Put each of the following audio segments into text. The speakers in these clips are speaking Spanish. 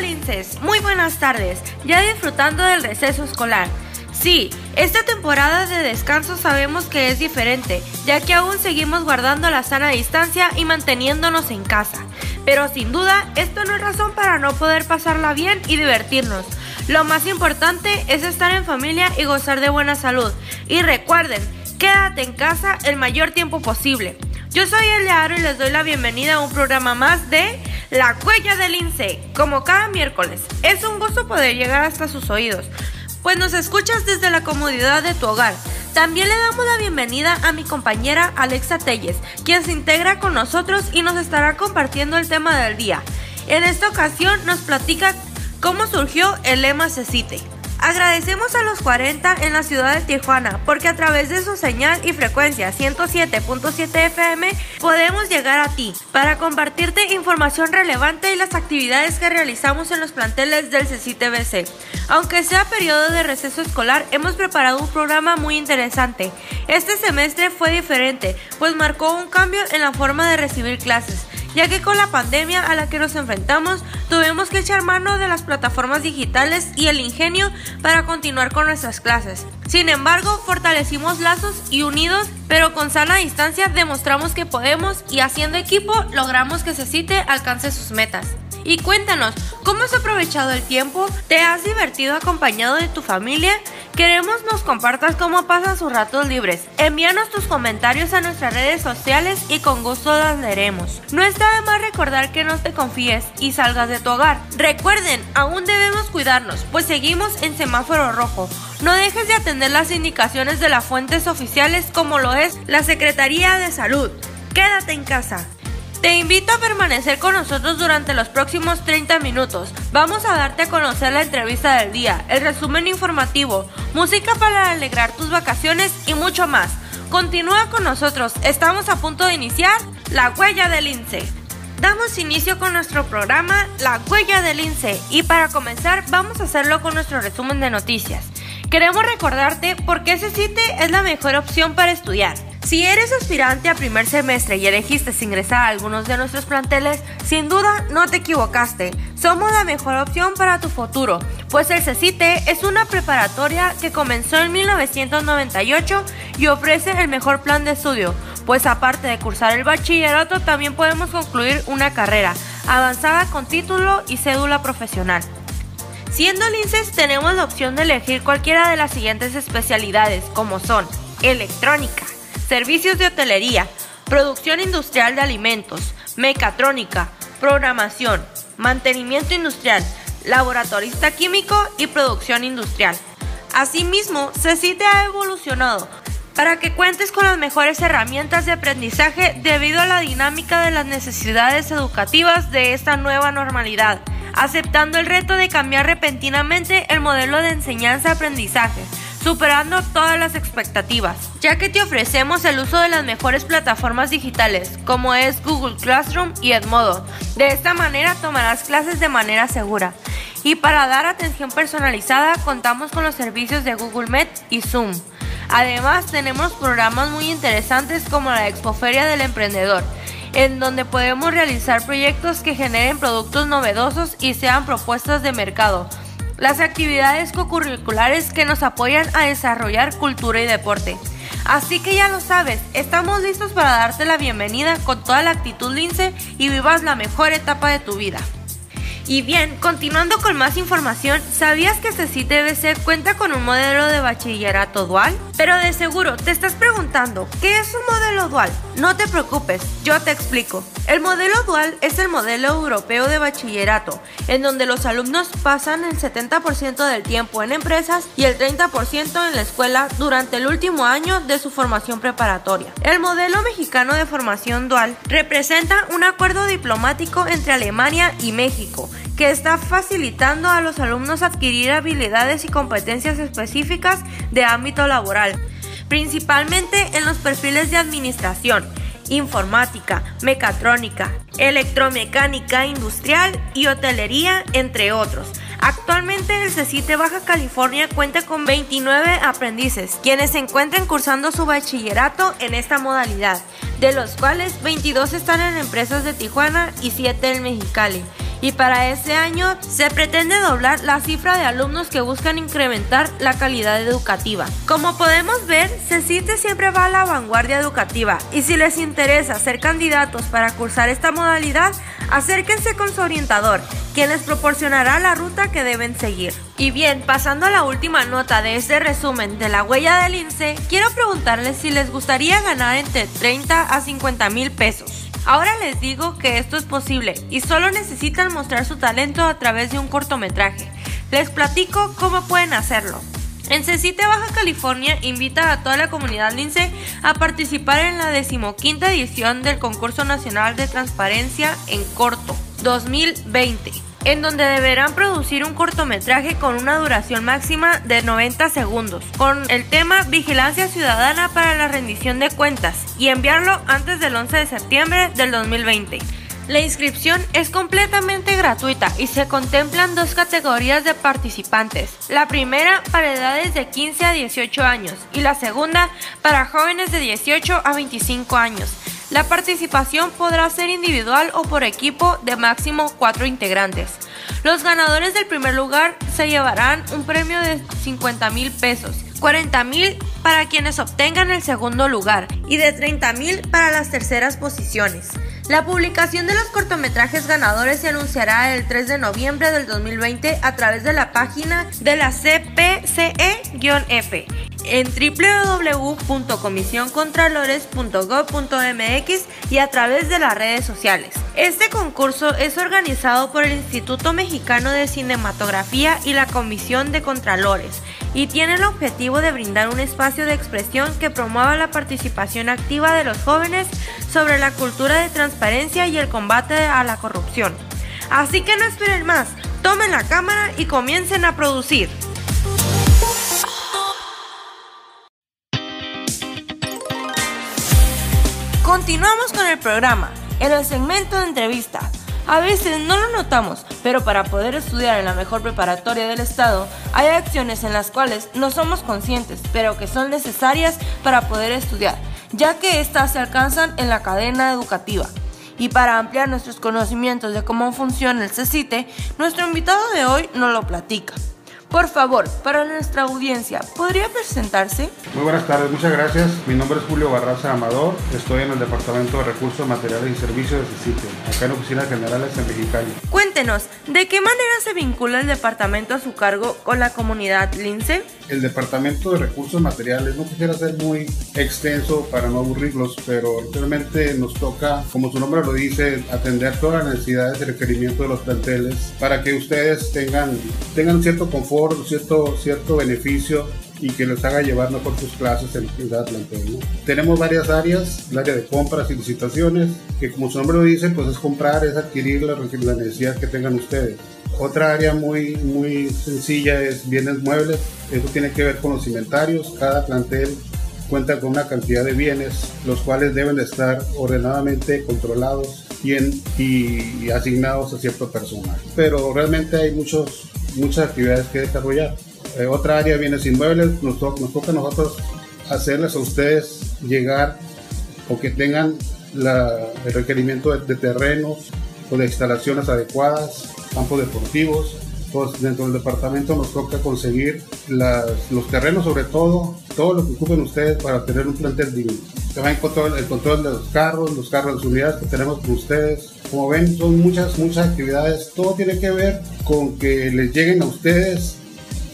Linces, muy buenas tardes, ya disfrutando del receso escolar. Sí, esta temporada de descanso sabemos que es diferente, ya que aún seguimos guardando la sana distancia y manteniéndonos en casa. Pero sin duda, esto no es razón para no poder pasarla bien y divertirnos. Lo más importante es estar en familia y gozar de buena salud. Y recuerden, quédate en casa el mayor tiempo posible. Yo soy Aro y les doy la bienvenida a un programa más de La Huella del INSE, como cada miércoles. Es un gusto poder llegar hasta sus oídos, pues nos escuchas desde la comodidad de tu hogar. También le damos la bienvenida a mi compañera Alexa Telles, quien se integra con nosotros y nos estará compartiendo el tema del día. En esta ocasión nos platica cómo surgió el lema CECITE. Agradecemos a los 40 en la ciudad de Tijuana porque a través de su señal y frecuencia 107.7 FM podemos llegar a ti para compartirte información relevante y las actividades que realizamos en los planteles del CCTBC. Aunque sea periodo de receso escolar, hemos preparado un programa muy interesante. Este semestre fue diferente, pues marcó un cambio en la forma de recibir clases ya que con la pandemia a la que nos enfrentamos tuvimos que echar mano de las plataformas digitales y el ingenio para continuar con nuestras clases. Sin embargo, fortalecimos lazos y unidos, pero con sana distancia demostramos que podemos y haciendo equipo logramos que Cecite alcance sus metas. Y cuéntanos, ¿cómo has aprovechado el tiempo? ¿Te has divertido acompañado de tu familia? Queremos nos compartas cómo pasan sus ratos libres. Envíanos tus comentarios a nuestras redes sociales y con gusto las leeremos. No está de más recordar que no te confíes y salgas de tu hogar. Recuerden, aún debemos cuidarnos, pues seguimos en semáforo rojo. No dejes de atender las indicaciones de las fuentes oficiales como lo es la Secretaría de Salud. Quédate en casa. Te invito a permanecer con nosotros durante los próximos 30 minutos. Vamos a darte a conocer la entrevista del día, el resumen informativo, música para alegrar tus vacaciones y mucho más. Continúa con nosotros, estamos a punto de iniciar La Huella del INSE. Damos inicio con nuestro programa La Huella del INSE y para comenzar vamos a hacerlo con nuestro resumen de noticias. Queremos recordarte por qué ese sitio es la mejor opción para estudiar. Si eres aspirante a primer semestre y elegiste ingresar a algunos de nuestros planteles, sin duda no te equivocaste. Somos la mejor opción para tu futuro, pues el CECITE es una preparatoria que comenzó en 1998 y ofrece el mejor plan de estudio, pues aparte de cursar el bachillerato también podemos concluir una carrera avanzada con título y cédula profesional. Siendo linces tenemos la opción de elegir cualquiera de las siguientes especialidades como son electrónica, servicios de hotelería, producción industrial de alimentos, mecatrónica, programación, mantenimiento industrial, laboratorista químico y producción industrial. Asimismo, CECITE ha evolucionado para que cuentes con las mejores herramientas de aprendizaje debido a la dinámica de las necesidades educativas de esta nueva normalidad, aceptando el reto de cambiar repentinamente el modelo de enseñanza-aprendizaje superando todas las expectativas, ya que te ofrecemos el uso de las mejores plataformas digitales, como es Google Classroom y Edmodo. De esta manera tomarás clases de manera segura. Y para dar atención personalizada contamos con los servicios de Google Meet y Zoom. Además tenemos programas muy interesantes como la Expoferia del Emprendedor, en donde podemos realizar proyectos que generen productos novedosos y sean propuestas de mercado las actividades co-curriculares que nos apoyan a desarrollar cultura y deporte. Así que ya lo sabes, estamos listos para darte la bienvenida con toda la actitud lince y vivas la mejor etapa de tu vida. Y bien, continuando con más información, ¿sabías que CECITBC cuenta con un modelo de bachillerato dual? Pero de seguro te estás preguntando, ¿qué es un modelo dual? No te preocupes, yo te explico. El modelo dual es el modelo europeo de bachillerato, en donde los alumnos pasan el 70% del tiempo en empresas y el 30% en la escuela durante el último año de su formación preparatoria. El modelo mexicano de formación dual representa un acuerdo diplomático entre Alemania y México, que está facilitando a los alumnos adquirir habilidades y competencias específicas de ámbito laboral, principalmente en los perfiles de administración, informática, mecatrónica, electromecánica industrial y hotelería, entre otros. Actualmente el CECITE Baja California cuenta con 29 aprendices, quienes se encuentran cursando su bachillerato en esta modalidad, de los cuales 22 están en empresas de Tijuana y 7 en Mexicali y para ese año se pretende doblar la cifra de alumnos que buscan incrementar la calidad educativa. Como podemos ver, CECITE siempre va a la vanguardia educativa y si les interesa ser candidatos para cursar esta modalidad, acérquense con su orientador, quien les proporcionará la ruta que deben seguir. Y bien, pasando a la última nota de este resumen de la huella del INSE, quiero preguntarles si les gustaría ganar entre 30 a 50 mil pesos. Ahora les digo que esto es posible y solo necesitan mostrar su talento a través de un cortometraje. Les platico cómo pueden hacerlo. En CECITE Baja California invita a toda la comunidad lince a participar en la decimoquinta edición del Concurso Nacional de Transparencia en Corto 2020 en donde deberán producir un cortometraje con una duración máxima de 90 segundos, con el tema Vigilancia Ciudadana para la rendición de cuentas, y enviarlo antes del 11 de septiembre del 2020. La inscripción es completamente gratuita y se contemplan dos categorías de participantes. La primera para edades de 15 a 18 años y la segunda para jóvenes de 18 a 25 años. La participación podrá ser individual o por equipo de máximo cuatro integrantes. Los ganadores del primer lugar se llevarán un premio de 50 mil pesos, 40 mil para quienes obtengan el segundo lugar y de 30 mil para las terceras posiciones. La publicación de los cortometrajes ganadores se anunciará el 3 de noviembre del 2020 a través de la página de la CPCE-F en www.comisioncontralores.gov.mx y a través de las redes sociales. Este concurso es organizado por el Instituto Mexicano de Cinematografía y la Comisión de Contralores y tiene el objetivo de brindar un espacio de expresión que promueva la participación activa de los jóvenes sobre la cultura de transparencia y el combate a la corrupción. Así que no esperen más, tomen la cámara y comiencen a producir. Continuamos con el programa, en el segmento de entrevistas. A veces no lo notamos, pero para poder estudiar en la mejor preparatoria del estado, hay acciones en las cuales no somos conscientes, pero que son necesarias para poder estudiar, ya que éstas se alcanzan en la cadena educativa. Y para ampliar nuestros conocimientos de cómo funciona el CECITE, nuestro invitado de hoy nos lo platica. Por favor, para nuestra audiencia, ¿podría presentarse? Muy buenas tardes, muchas gracias. Mi nombre es Julio Barraza Amador, estoy en el Departamento de Recursos, Materiales y Servicios de CICITE, acá en Oficinas Generales en Mexicali. ¿De qué manera se vincula el departamento a su cargo con la comunidad LINCE? El Departamento de Recursos Materiales, no quisiera ser muy extenso para no aburrirlos, pero realmente nos toca, como su nombre lo dice, atender todas las necesidades y requerimientos de los planteles para que ustedes tengan, tengan cierto confort cierto, cierto beneficio y que les haga llevar mejor sus clases en, cada plantel. Tenemos varias áreas, el área de compras y licitaciones, que como su nombre lo dice, pues es comprar, es adquirir la, la necesidad que tengan ustedes. Otra área muy, muy sencilla es bienes muebles, eso tiene que ver con los inventarios, cada plantel cuenta con una cantidad de bienes, los cuales deben de estar ordenadamente controlados y, y asignados a cierto personal. Pero realmente hay muchos muchas actividades que desarrollar. Eh, otra área viene sin muebles, nos, nos toca a nosotros hacerles a ustedes llegar o que tengan el requerimiento de, terrenos o de instalaciones adecuadas, campos deportivos. Pues dentro del departamento nos toca conseguir los terrenos sobre todo, todo lo que ocupen ustedes para tener un plantel digno. También control, el control de los carros, los carros, las unidades que tenemos con ustedes, como ven, son muchas, muchas actividades. Todo tiene que ver con que les lleguen a ustedes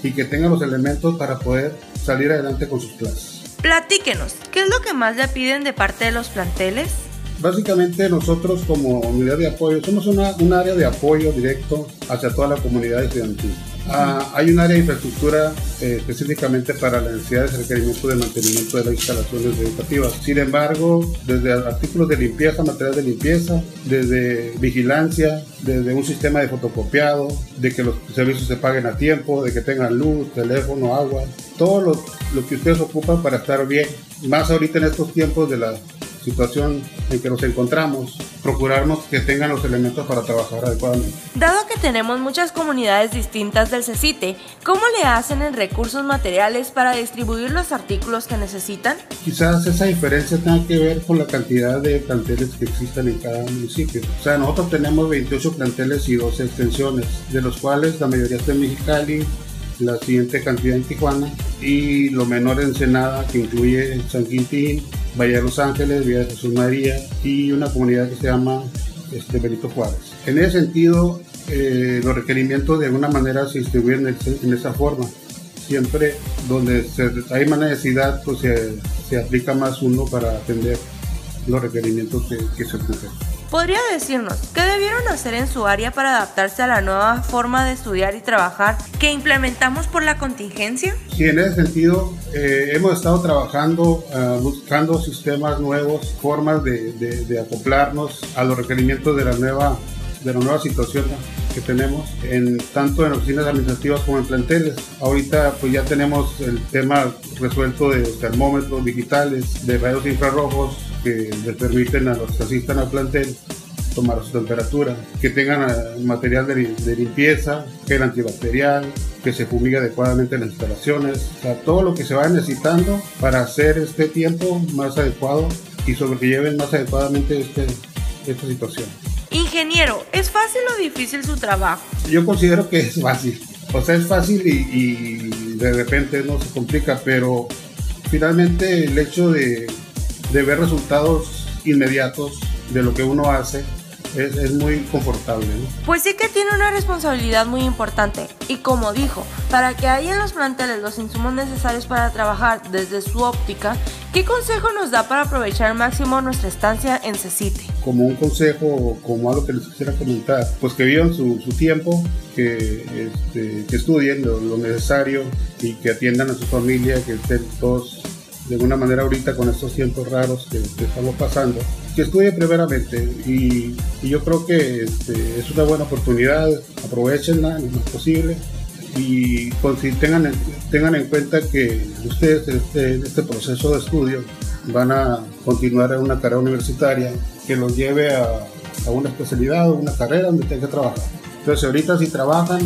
y que tengan los elementos para poder salir adelante con sus clases. Platíquenos, ¿qué es lo que más le piden de parte de los planteles? Básicamente nosotros como unidad de apoyo somos una, un área de apoyo directo hacia toda la comunidad estudiantil. Ah, hay un área de infraestructura eh, específicamente para las necesidades de requerimiento de mantenimiento de las instalaciones educativas. Sin embargo, desde artículos de limpieza, materiales de limpieza, desde vigilancia, desde un sistema de fotocopiado, de que los servicios se paguen a tiempo, de que tengan luz, teléfono, agua, todo lo, lo que ustedes ocupan para estar bien, más ahorita en estos tiempos de la situación en que nos encontramos, procurarnos que tengan los elementos para trabajar adecuadamente. Dado que tenemos muchas comunidades distintas del CECITE, ¿cómo le hacen en recursos materiales para distribuir los artículos que necesitan? Quizás esa diferencia tenga que ver con la cantidad de planteles que existen en cada municipio. O sea, nosotros tenemos 28 planteles y 12 extensiones, de los cuales la mayoría está en Mexicali, la siguiente cantidad en Tijuana y lo menor en Ensenada, que incluye San Quintín, Valle de Los Ángeles, Villa de Jesús María y una comunidad que se llama este, Benito Juárez. En ese sentido, eh, los requerimientos de alguna manera se distribuyen en, esa forma. Siempre donde hay más necesidad, pues se, aplica más uno para atender los requerimientos que, se ocupen. ¿Podría decirnos qué debieron hacer en su área para adaptarse a la nueva forma de estudiar y trabajar que implementamos por la contingencia? Sí, en ese sentido eh, hemos estado trabajando, ah, buscando sistemas nuevos, formas de, acoplarnos a los requerimientos de la nueva, de la nueva situación que tenemos, en, tanto en oficinas administrativas como en planteles. Ahorita pues ya tenemos el tema resuelto de termómetros digitales, de rayos infrarrojos, que les permiten a los que asistan al plantel tomar su temperatura, que tengan eh, material de, limpieza, gel antibacterial, que se fumigue adecuadamente en las instalaciones, o sea, todo lo que se va necesitando para hacer este tiempo más adecuado y sobre que lleven más adecuadamente este, esta situación. Ingeniero, ¿es fácil o difícil su trabajo? Yo considero que es fácil. O sea, es fácil y, y de repente no se complica, pero finalmente el hecho de de ver resultados inmediatos de lo que uno hace es, muy confortable. Pues sí que tiene una responsabilidad muy importante y como dijo, para que haya en los planteles los insumos necesarios para trabajar desde su óptica, ¿qué consejo nos da para aprovechar al máximo nuestra estancia en CECITE? Como un consejo, como algo que les quisiera comentar, pues que vivan su, tiempo, que, este, que estudien lo, lo, necesario y que atiendan a su familia, que estén todos de alguna manera ahorita con estos tiempos raros que, estamos pasando, que estudie primeramente y, yo creo que este, es una buena oportunidad, aprovechenla lo más posible y tengan, tengan en cuenta que ustedes en este, este, proceso de estudio van a continuar en una carrera universitaria que los lleve a, a una especialidad o una carrera donde tengan que trabajar. Entonces ahorita si trabajan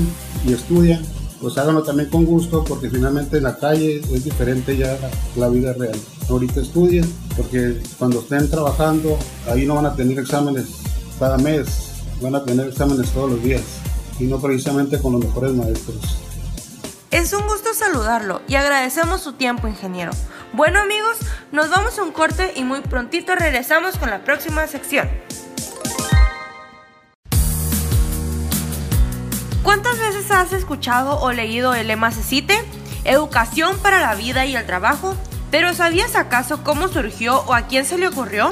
y estudian, pues háganlo también con gusto porque finalmente en la calle es diferente ya la, vida real. Ahorita estudien porque cuando estén trabajando ahí no van a tener exámenes cada mes, van a tener exámenes todos los días y no precisamente con los mejores maestros. Es un gusto saludarlo y agradecemos su tiempo, ingeniero. Bueno amigos, nos vamos a un corte y muy prontito regresamos con la próxima sección. ¿Cuántas veces has escuchado o leído el lema CECITE? Educación para la vida y el trabajo. ¿Pero sabías acaso cómo surgió o a quién se le ocurrió?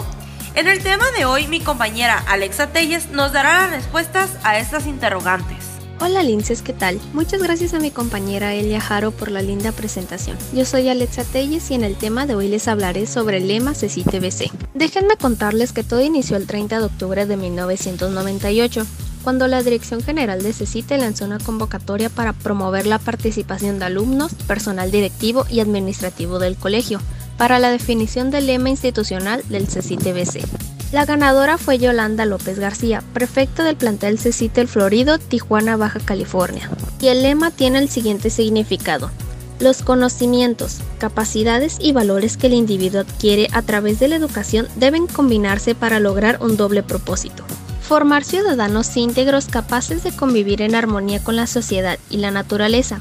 En el tema de hoy, mi compañera Alexa Telles nos dará las respuestas a estas interrogantes. Hola Linces, ¿qué tal? Muchas gracias a mi compañera Elia Jaro por la linda presentación. Yo soy Alexa Telles y en el tema de hoy les hablaré sobre el lema CECITE-BC. Déjenme contarles que todo inició el 30 de octubre de 1998 cuando la Dirección General de CECITE lanzó una convocatoria para promover la participación de alumnos, personal directivo y administrativo del colegio para la definición del lema institucional del CECITE-BC. La ganadora fue Yolanda López García, prefecta del plantel CECITE El Florido, Tijuana, Baja California. Y el lema tiene el siguiente significado. Los conocimientos, capacidades y valores que el individuo adquiere a través de la educación deben combinarse para lograr un doble propósito formar ciudadanos íntegros capaces de convivir en armonía con la sociedad y la naturaleza,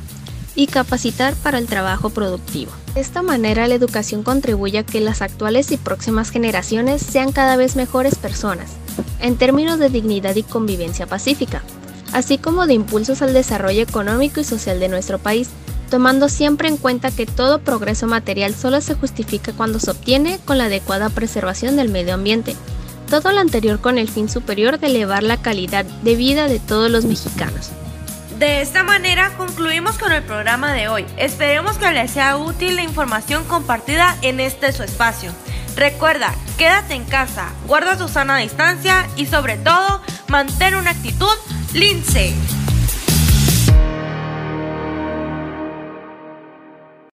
y capacitar para el trabajo productivo. De esta manera la educación contribuye a que las actuales y próximas generaciones sean cada vez mejores personas, en términos de dignidad y convivencia pacífica, así como de impulsos al desarrollo económico y social de nuestro país, tomando siempre en cuenta que todo progreso material solo se justifica cuando se obtiene con la adecuada preservación del medio ambiente, todo lo anterior con el fin superior de elevar la calidad de vida de todos los mexicanos. De esta manera concluimos con el programa de hoy. Esperemos que les sea útil la información compartida en este su espacio. Recuerda, quédate en casa, guarda tu sana distancia y sobre todo, mantén una actitud lince.